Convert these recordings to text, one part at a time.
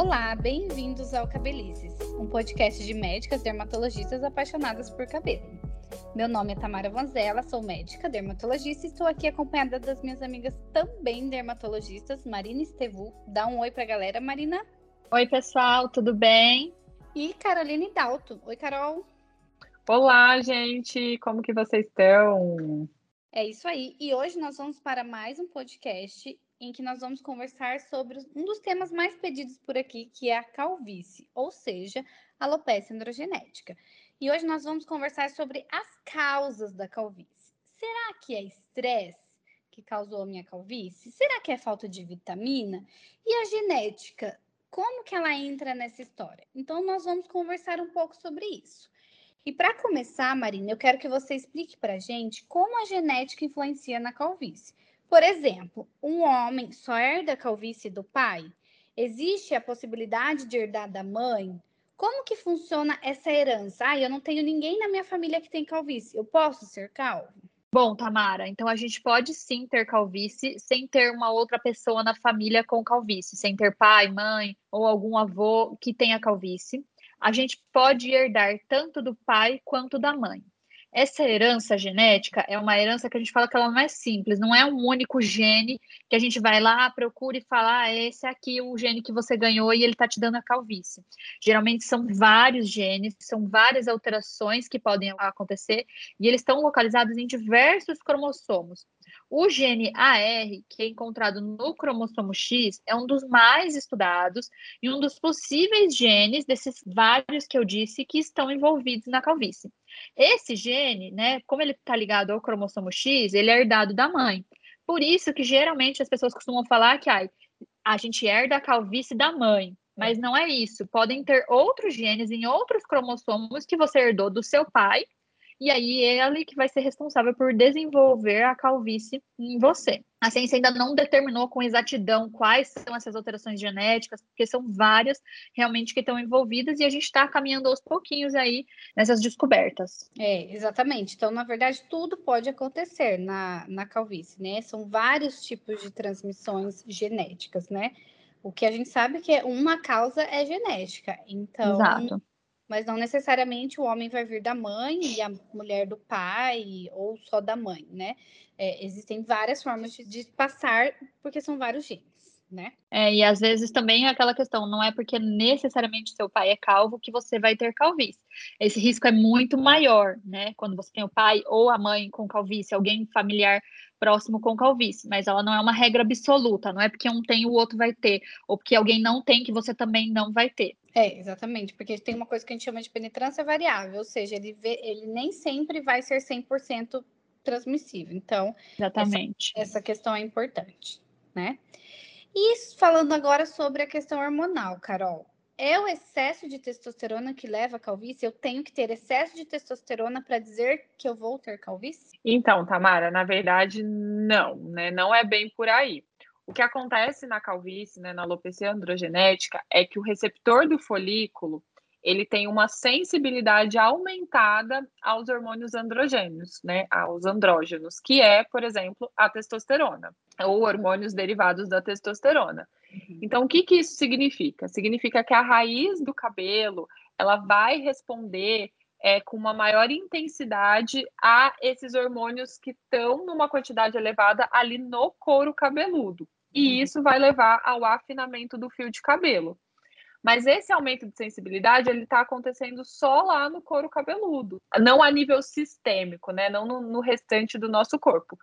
Olá, bem-vindos ao Cabelices, um podcast de médicas dermatologistas apaixonadas por cabelo. Meu nome é Tamara Vanzella, sou médica dermatologista e estou aqui acompanhada das minhas amigas também dermatologistas, Marina Estevu. Dá um oi pra galera, Marina. Oi, pessoal, tudo bem? E Caroline Dalto. Oi, Carol. Olá, gente, como que vocês estão? É isso aí. E hoje nós vamos para mais um podcast em que nós vamos conversar sobre um dos temas mais pedidos por aqui, que é a calvície, ou seja, alopecia androgenética. E hoje nós vamos conversar sobre as causas da calvície. Será que é estresse que causou a minha calvície? Será que é falta de vitamina? E a genética, como que ela entra nessa história? Então nós vamos conversar um pouco sobre isso. E para começar, Marina, eu quero que você explique para a gente como a genética influencia na calvície. Por exemplo, um homem só herda a calvície do pai? Existe a possibilidade de herdar da mãe? Como que funciona essa herança? Ah, eu não tenho ninguém na minha família que tem calvície. Eu posso ser calvo? Bom, Tamara, então a gente pode sim ter calvície sem ter uma outra pessoa na família com calvície, sem ter pai, mãe ou algum avô que tenha calvície a gente pode herdar tanto do pai quanto da mãe. Essa herança genética é uma herança que a gente fala que ela não é simples, não é um único gene que a gente vai lá, procura e fala, ah, esse aqui é o gene que você ganhou e ele está te dando a calvície. Geralmente são vários genes, são várias alterações que podem acontecer e eles estão localizados em diversos cromossomos. O gene AR, que é encontrado no cromossomo X, é um dos mais estudados e um dos possíveis genes desses vários que eu disse que estão envolvidos na calvície. Esse gene, né, como ele está ligado ao cromossomo X, ele é herdado da mãe. Por isso que geralmente as pessoas costumam falar que ai, a gente herda a calvície da mãe. Mas não é isso. Podem ter outros genes em outros cromossomos que você herdou do seu pai e aí ele que vai ser responsável por desenvolver a calvície em você. A ciência ainda não determinou com exatidão quais são essas alterações genéticas, porque são várias realmente que estão envolvidas e a gente está caminhando aos pouquinhos aí nessas descobertas. É, exatamente. Então, na verdade, tudo pode acontecer na, na calvície, né? São vários tipos de transmissões genéticas, né? O que a gente sabe que é uma causa é genética. Então, Exato mas não necessariamente o homem vai vir da mãe e a mulher do pai, ou só da mãe, né? É, existem várias formas de, de, passar, porque são vários genes, né? É, e às vezes também é aquela questão, não é porque necessariamente seu pai é calvo que você vai ter calvície. Esse risco é muito maior, né? Quando você tem o pai ou a mãe com calvície, alguém familiar próximo com calvície, mas ela não é uma regra absoluta, não é porque um tem o outro vai ter, ou porque alguém não tem que você também não vai ter. É, exatamente, porque tem uma coisa que a gente chama de penetrância variável, ou seja, ele, vê, ele nem sempre vai ser 100% transmissível. Então, exatamente. Essa, essa questão é importante, né? E falando agora sobre a questão hormonal, Carol é o excesso de testosterona que leva à calvície? Eu tenho que ter excesso de testosterona para dizer que eu vou ter calvície? Então, Tamara, na verdade, não, né? Não é bem por aí. O que acontece na calvície, né, na alopecia androgenética, é que o receptor do folículo ele tem uma sensibilidade aumentada aos hormônios androgênios, né, aos andrógenos, que é, por exemplo, a testosterona, ou hormônios derivados da testosterona. Então, o que, que isso significa? Significa que a raiz do cabelo ela vai responder é, com uma maior intensidade a esses hormônios que estão numa quantidade elevada ali no couro cabeludo. E uhum. isso vai levar ao afinamento do fio de cabelo. Mas esse aumento de sensibilidade ele está acontecendo só lá no couro cabeludo, não a nível sistêmico, né? Não no, no restante do nosso corpo.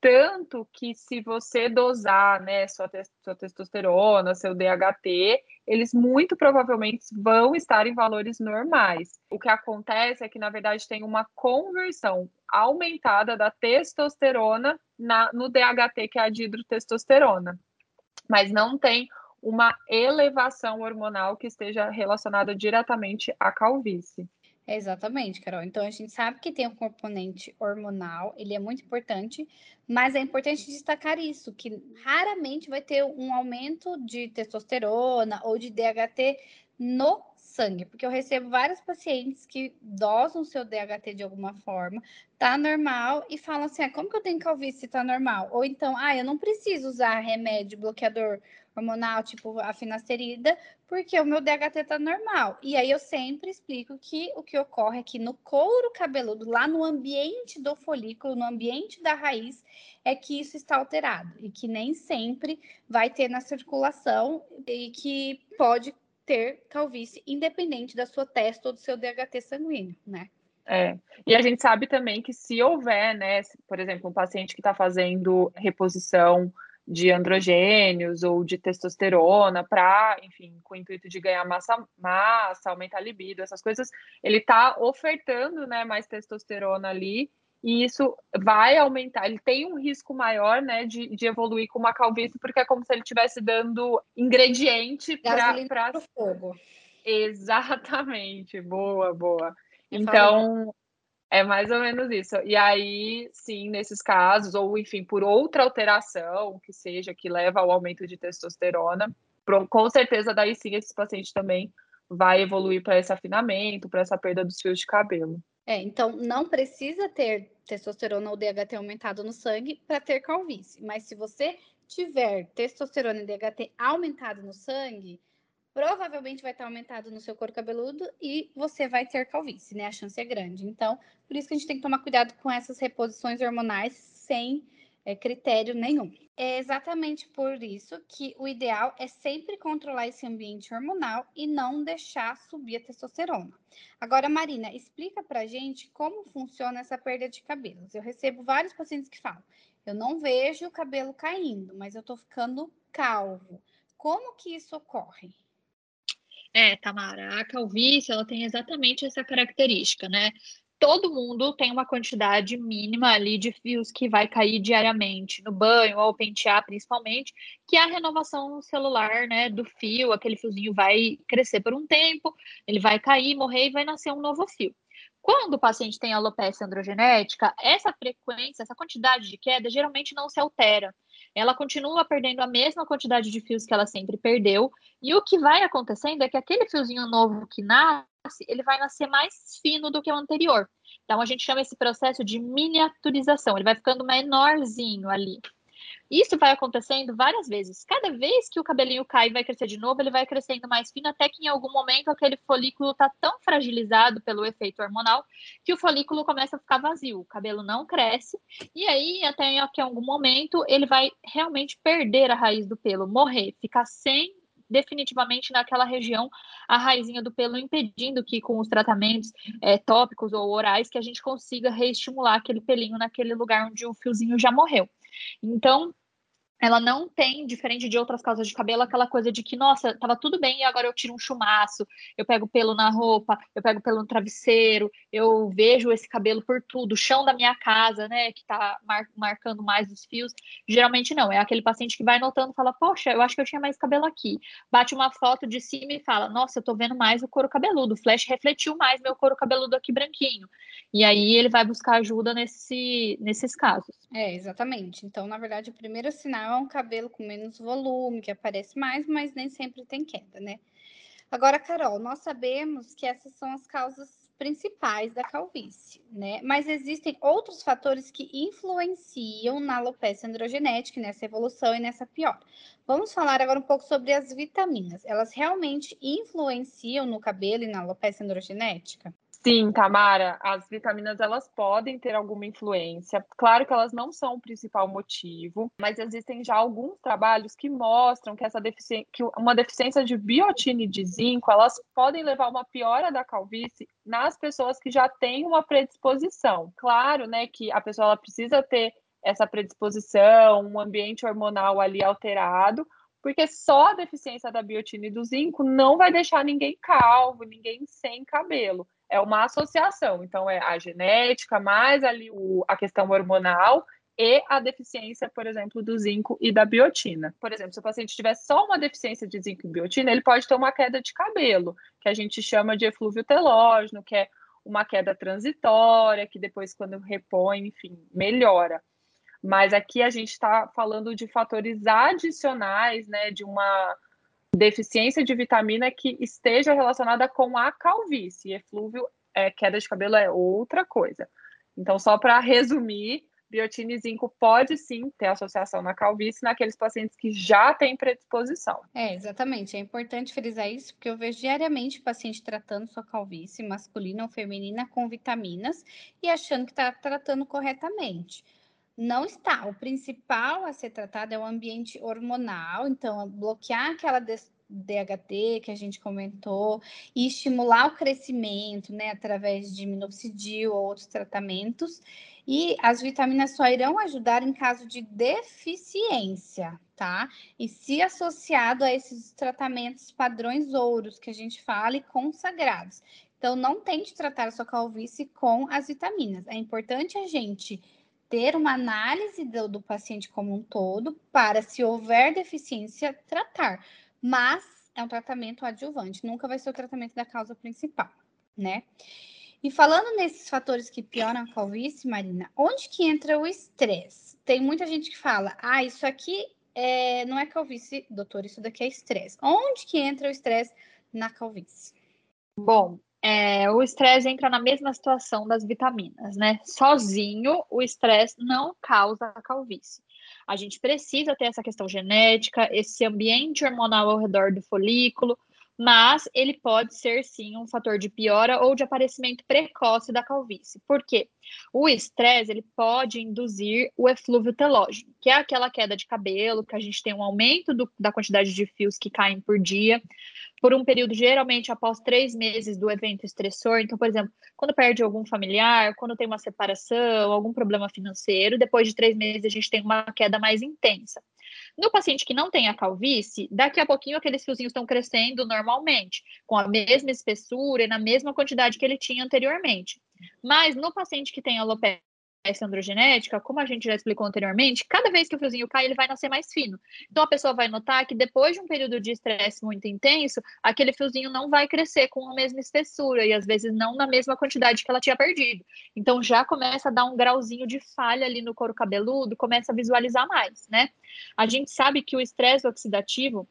Tanto que se você dosar né, sua, te sua testosterona, seu DHT, eles muito provavelmente vão estar em valores normais. O que acontece é que, na verdade, tem uma conversão aumentada da testosterona na, no DHT, que é a dihidrotestosterona. Mas não tem uma elevação hormonal que esteja relacionada diretamente à calvície. Exatamente, Carol. Então a gente sabe que tem um componente hormonal, ele é muito importante, mas é importante destacar isso, que raramente vai ter um aumento de testosterona ou de DHT no sangue, porque eu recebo vários pacientes que dosam seu DHT de alguma forma, tá normal, e falam assim: ah, como que eu tenho calvície se tá normal? Ou então, ah, eu não preciso usar remédio bloqueador hormonal, tipo a finasterida, porque o meu DHT tá normal. E aí eu sempre explico que o que ocorre é que no couro cabeludo, lá no ambiente do folículo, no ambiente da raiz, é que isso está alterado e que nem sempre vai ter na circulação e que pode ter calvície independente da sua testa ou do seu DHT sanguíneo, né? É, e a gente sabe também que se houver, né, por exemplo, um paciente que está fazendo reposição de androgênios ou de testosterona para, enfim, com o intuito de ganhar massa, massa, aumentar a libido, essas coisas, ele está ofertando, né, mais testosterona ali e isso vai aumentar, ele tem um risco maior, né, de, de evoluir com uma calvície, porque é como se ele estivesse dando ingrediente para o fogo. Exatamente, boa, boa. Eu então, é mais ou menos isso. E aí, sim, nesses casos, ou enfim, por outra alteração que seja, que leva ao aumento de testosterona, com certeza daí sim esse paciente também vai evoluir para esse afinamento, para essa perda dos fios de cabelo. É, então não precisa ter testosterona ou DHT aumentado no sangue para ter calvície, mas se você tiver testosterona e DHT aumentado no sangue, provavelmente vai estar aumentado no seu couro cabeludo e você vai ter calvície, né? A chance é grande. Então, por isso que a gente tem que tomar cuidado com essas reposições hormonais sem é, critério nenhum. É exatamente por isso que o ideal é sempre controlar esse ambiente hormonal e não deixar subir a testosterona. Agora, Marina, explica pra gente como funciona essa perda de cabelos. Eu recebo vários pacientes que falam: eu não vejo o cabelo caindo, mas eu tô ficando calvo. Como que isso ocorre? É, Tamara, a calvície ela tem exatamente essa característica, né? Todo mundo tem uma quantidade mínima ali de fios que vai cair diariamente, no banho ou pentear principalmente, que é a renovação celular, né, do fio, aquele fiozinho vai crescer por um tempo, ele vai cair, morrer e vai nascer um novo fio. Quando o paciente tem alopecia androgenética, essa frequência, essa quantidade de queda geralmente não se altera. Ela continua perdendo a mesma quantidade de fios que ela sempre perdeu, e o que vai acontecendo é que aquele fiozinho novo que nasce ele vai nascer mais fino do que o anterior. Então, a gente chama esse processo de miniaturização, ele vai ficando menorzinho ali. Isso vai acontecendo várias vezes. Cada vez que o cabelinho cai e vai crescer de novo, ele vai crescendo mais fino, até que em algum momento aquele folículo está tão fragilizado pelo efeito hormonal que o folículo começa a ficar vazio, o cabelo não cresce, e aí até que em algum momento ele vai realmente perder a raiz do pelo, morrer, ficar sem definitivamente naquela região a raizinha do pelo, impedindo que com os tratamentos é, tópicos ou orais que a gente consiga reestimular aquele pelinho naquele lugar onde o fiozinho já morreu. Então, ela não tem, diferente de outras causas de cabelo, aquela coisa de que, nossa, tava tudo bem e agora eu tiro um chumaço, eu pego pelo na roupa, eu pego pelo no travesseiro, eu vejo esse cabelo por tudo, o chão da minha casa, né, que tá mar marcando mais os fios. Geralmente não, é aquele paciente que vai notando fala, poxa, eu acho que eu tinha mais cabelo aqui. Bate uma foto de cima e fala, nossa, eu tô vendo mais o couro cabeludo, o flash refletiu mais meu couro cabeludo aqui branquinho. E aí ele vai buscar ajuda nesse, nesses casos. É, exatamente. Então, na verdade, o primeiro sinal é um cabelo com menos volume, que aparece mais, mas nem sempre tem queda, né? Agora, Carol, nós sabemos que essas são as causas principais da calvície, né? Mas existem outros fatores que influenciam na alopecia androgenética, nessa evolução e nessa pior. Vamos falar agora um pouco sobre as vitaminas. Elas realmente influenciam no cabelo e na alopecia androgenética? Sim, Tamara, as vitaminas elas podem ter alguma influência. Claro que elas não são o principal motivo, mas existem já alguns trabalhos que mostram que essa deficiência, que uma deficiência de biotina e de zinco, elas podem levar a uma piora da calvície nas pessoas que já têm uma predisposição. Claro, né, que a pessoa ela precisa ter essa predisposição, um ambiente hormonal ali alterado, porque só a deficiência da biotina e do zinco não vai deixar ninguém calvo, ninguém sem cabelo é uma associação. Então, é a genética, mais ali o, a questão hormonal e a deficiência, por exemplo, do zinco e da biotina. Por exemplo, se o paciente tiver só uma deficiência de zinco e biotina, ele pode ter uma queda de cabelo, que a gente chama de eflúvio telógeno, que é uma queda transitória, que depois, quando repõe, enfim, melhora. Mas aqui a gente está falando de fatores adicionais, né, de uma deficiência de vitamina que esteja relacionada com a calvície. Eflúvio, é, queda de cabelo é outra coisa. Então, só para resumir, biotina e zinco pode sim ter associação na calvície naqueles pacientes que já têm predisposição. É, exatamente. É importante frisar isso, porque eu vejo diariamente paciente tratando sua calvície, masculina ou feminina, com vitaminas e achando que está tratando corretamente. Não está. O principal a ser tratado é o ambiente hormonal, então, bloquear aquela DHT que a gente comentou e estimular o crescimento, né, através de minoxidil ou outros tratamentos. E as vitaminas só irão ajudar em caso de deficiência, tá? E se associado a esses tratamentos padrões ouros que a gente fala e consagrados. Então, não tente tratar a sua calvície com as vitaminas. É importante a gente ter uma análise do, do paciente como um todo para, se houver deficiência, tratar mas é um tratamento adjuvante, nunca vai ser o tratamento da causa principal, né? E falando nesses fatores que pioram a calvície, Marina, onde que entra o estresse? Tem muita gente que fala, ah, isso aqui é, não é calvície, doutor, isso daqui é estresse. Onde que entra o estresse na calvície? Bom, é, o estresse entra na mesma situação das vitaminas, né? Sozinho, o estresse não causa calvície. A gente precisa ter essa questão genética, esse ambiente hormonal ao redor do folículo, mas ele pode ser sim um fator de piora ou de aparecimento precoce da calvície. Por quê? O estresse ele pode induzir o eflúvio telógeno, que é aquela queda de cabelo, que a gente tem um aumento do, da quantidade de fios que caem por dia, por um período geralmente após três meses do evento estressor. Então, por exemplo, quando perde algum familiar, quando tem uma separação, algum problema financeiro, depois de três meses a gente tem uma queda mais intensa. No paciente que não tem a calvície, daqui a pouquinho aqueles fiozinhos estão crescendo normalmente, com a mesma espessura e na mesma quantidade que ele tinha anteriormente. Mas no paciente que tem alopecia essa androgenética, como a gente já explicou anteriormente, cada vez que o fiozinho cai, ele vai nascer mais fino. Então a pessoa vai notar que depois de um período de estresse muito intenso, aquele fiozinho não vai crescer com a mesma espessura e às vezes não na mesma quantidade que ela tinha perdido. Então já começa a dar um grauzinho de falha ali no couro cabeludo, começa a visualizar mais, né? A gente sabe que o estresse oxidativo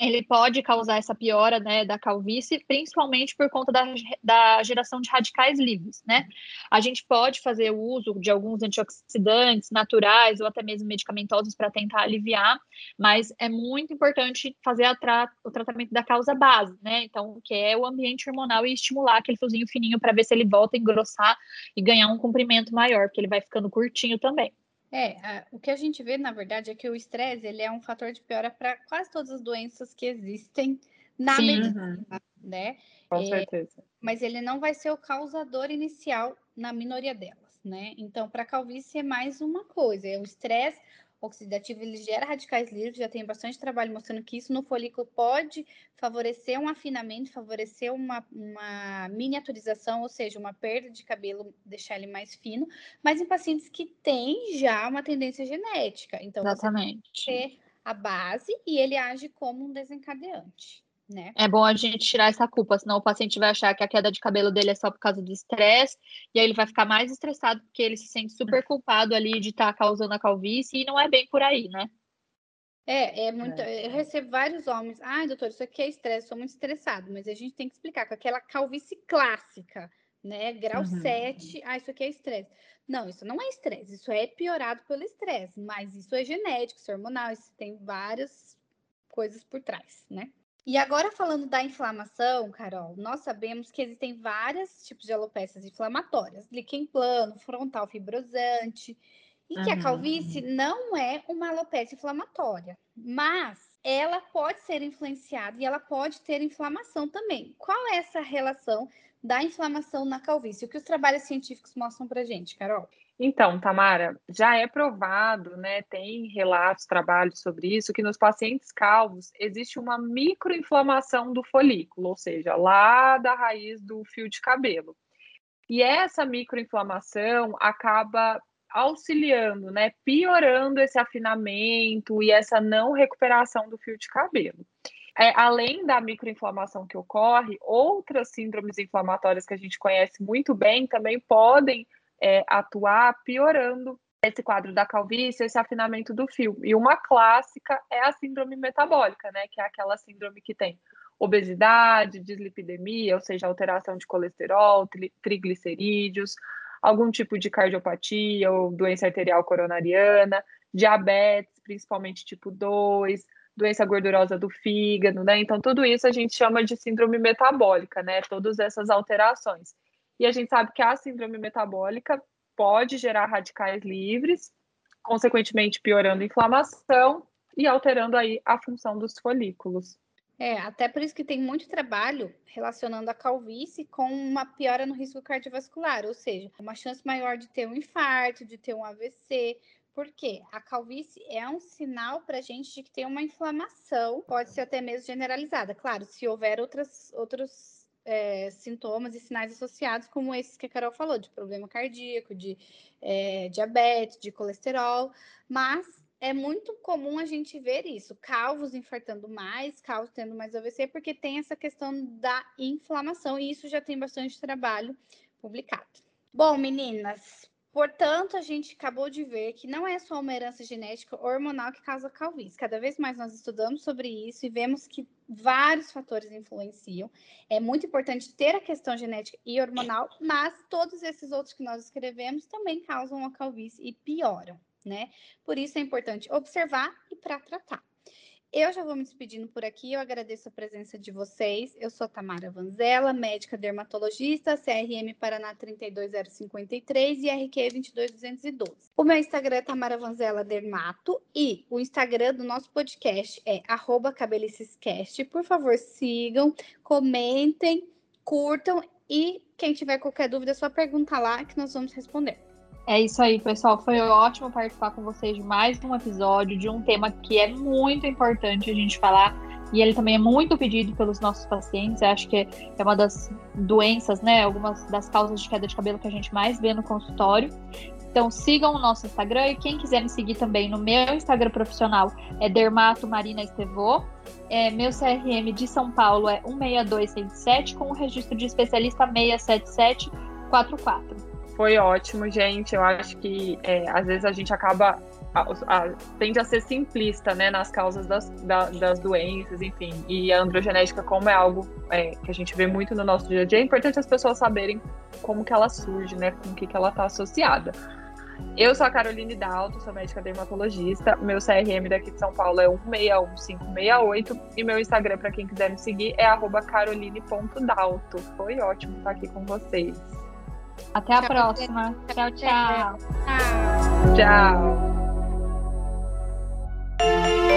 ele pode causar essa piora né, da calvície, principalmente por conta da, da geração de radicais livres, né? A gente pode fazer uso de alguns antioxidantes naturais ou até mesmo medicamentosos para tentar aliviar, mas é muito importante fazer tra o tratamento da causa base, né? Então, que é o ambiente hormonal e estimular aquele fiozinho fininho para ver se ele volta a engrossar e ganhar um comprimento maior, porque ele vai ficando curtinho também. É, a, o que a gente vê, na verdade, é que o estresse ele é um fator de piora para quase todas as doenças que existem na Sim, medicina, uhum. né? Com é, certeza. Mas ele não vai ser o causador inicial na minoria delas, né? Então, para calvície é mais uma coisa, é o estresse oxidativo ele gera radicais livres, já tem bastante trabalho mostrando que isso no folículo pode favorecer um afinamento, favorecer uma, uma miniaturização, ou seja, uma perda de cabelo, deixar ele mais fino, mas em pacientes que têm já uma tendência genética. Então, Exatamente. você ter a base e ele age como um desencadeante. Né? É bom a gente tirar essa culpa, senão o paciente vai achar que a queda de cabelo dele é só por causa do estresse, e aí ele vai ficar mais estressado porque ele se sente super culpado ali de estar tá causando a calvície, e não é bem por aí, né? É, é muito. É. Eu recebo vários homens. Ai, doutor, isso aqui é estresse, sou muito estressado, mas a gente tem que explicar com aquela calvície clássica, né? Grau uhum. 7, ah, isso aqui é estresse. Não, isso não é estresse, isso é piorado pelo estresse, mas isso é genético, isso é hormonal, isso tem várias coisas por trás, né? E agora falando da inflamação, Carol, nós sabemos que existem vários tipos de alopécias inflamatórias, líquen plano, frontal fibrosante, e que a calvície não é uma alopecia inflamatória, mas ela pode ser influenciada e ela pode ter inflamação também. Qual é essa relação da inflamação na calvície? O que os trabalhos científicos mostram para gente, Carol? Então, Tamara, já é provado, né, tem relatos, trabalhos sobre isso, que nos pacientes calvos existe uma microinflamação do folículo, ou seja, lá da raiz do fio de cabelo. E essa microinflamação acaba auxiliando, né, piorando esse afinamento e essa não recuperação do fio de cabelo. É, além da microinflamação que ocorre, outras síndromes inflamatórias que a gente conhece muito bem também podem é, atuar piorando esse quadro da calvície, esse afinamento do fio. E uma clássica é a síndrome metabólica, né? Que é aquela síndrome que tem obesidade, dislipidemia, ou seja, alteração de colesterol, triglicerídeos, algum tipo de cardiopatia ou doença arterial coronariana, diabetes, principalmente tipo 2, doença gordurosa do fígado, né? Então, tudo isso a gente chama de síndrome metabólica, né? Todas essas alterações. E a gente sabe que a síndrome metabólica pode gerar radicais livres, consequentemente piorando a inflamação e alterando aí a função dos folículos. É, até por isso que tem muito trabalho relacionando a calvície com uma piora no risco cardiovascular, ou seja, uma chance maior de ter um infarto, de ter um AVC, porque a calvície é um sinal para a gente de que tem uma inflamação, pode ser até mesmo generalizada. Claro, se houver outras, outros é, sintomas e sinais associados, como esses que a Carol falou, de problema cardíaco, de é, diabetes, de colesterol, mas é muito comum a gente ver isso, calvos infartando mais, calvos tendo mais AVC, porque tem essa questão da inflamação, e isso já tem bastante trabalho publicado. Bom, meninas, Portanto, a gente acabou de ver que não é só uma herança genética hormonal que causa calvície. Cada vez mais nós estudamos sobre isso e vemos que vários fatores influenciam. É muito importante ter a questão genética e hormonal, mas todos esses outros que nós escrevemos também causam a calvície e pioram, né? Por isso é importante observar e para tratar. Eu já vou me despedindo por aqui. Eu agradeço a presença de vocês. Eu sou Tamara Vanzella, médica dermatologista, CRM Paraná 32053 e RQ 22212. O meu Instagram é Tamara Vanzella Dermato e o Instagram do nosso podcast é cabelicescast. Por favor, sigam, comentem, curtam e quem tiver qualquer dúvida, é só perguntar lá que nós vamos responder. É isso aí, pessoal. Foi ótimo participar com vocês de mais um episódio de um tema que é muito importante a gente falar. E ele também é muito pedido pelos nossos pacientes. Eu acho que é uma das doenças, né? Algumas das causas de queda de cabelo que a gente mais vê no consultório. Então sigam o nosso Instagram e quem quiser me seguir também no meu Instagram profissional é Dermato Marina Estevô. É, meu CRM de São Paulo é 16267 com o registro de especialista 67744 foi ótimo, gente. Eu acho que é, às vezes a gente acaba. A, a, tende a ser simplista, né, nas causas das, da, das doenças, enfim. E a androgenética, como é algo é, que a gente vê muito no nosso dia a dia, é importante as pessoas saberem como que ela surge, né, com o que, que ela está associada. Eu sou a Caroline Dalto, sou médica dermatologista. Meu CRM daqui de São Paulo é 161568 e meu Instagram, para quem quiser me seguir, é caroline.dalto. Foi ótimo estar aqui com vocês. Até a tchau, próxima. Tchau, tchau. Tchau. tchau.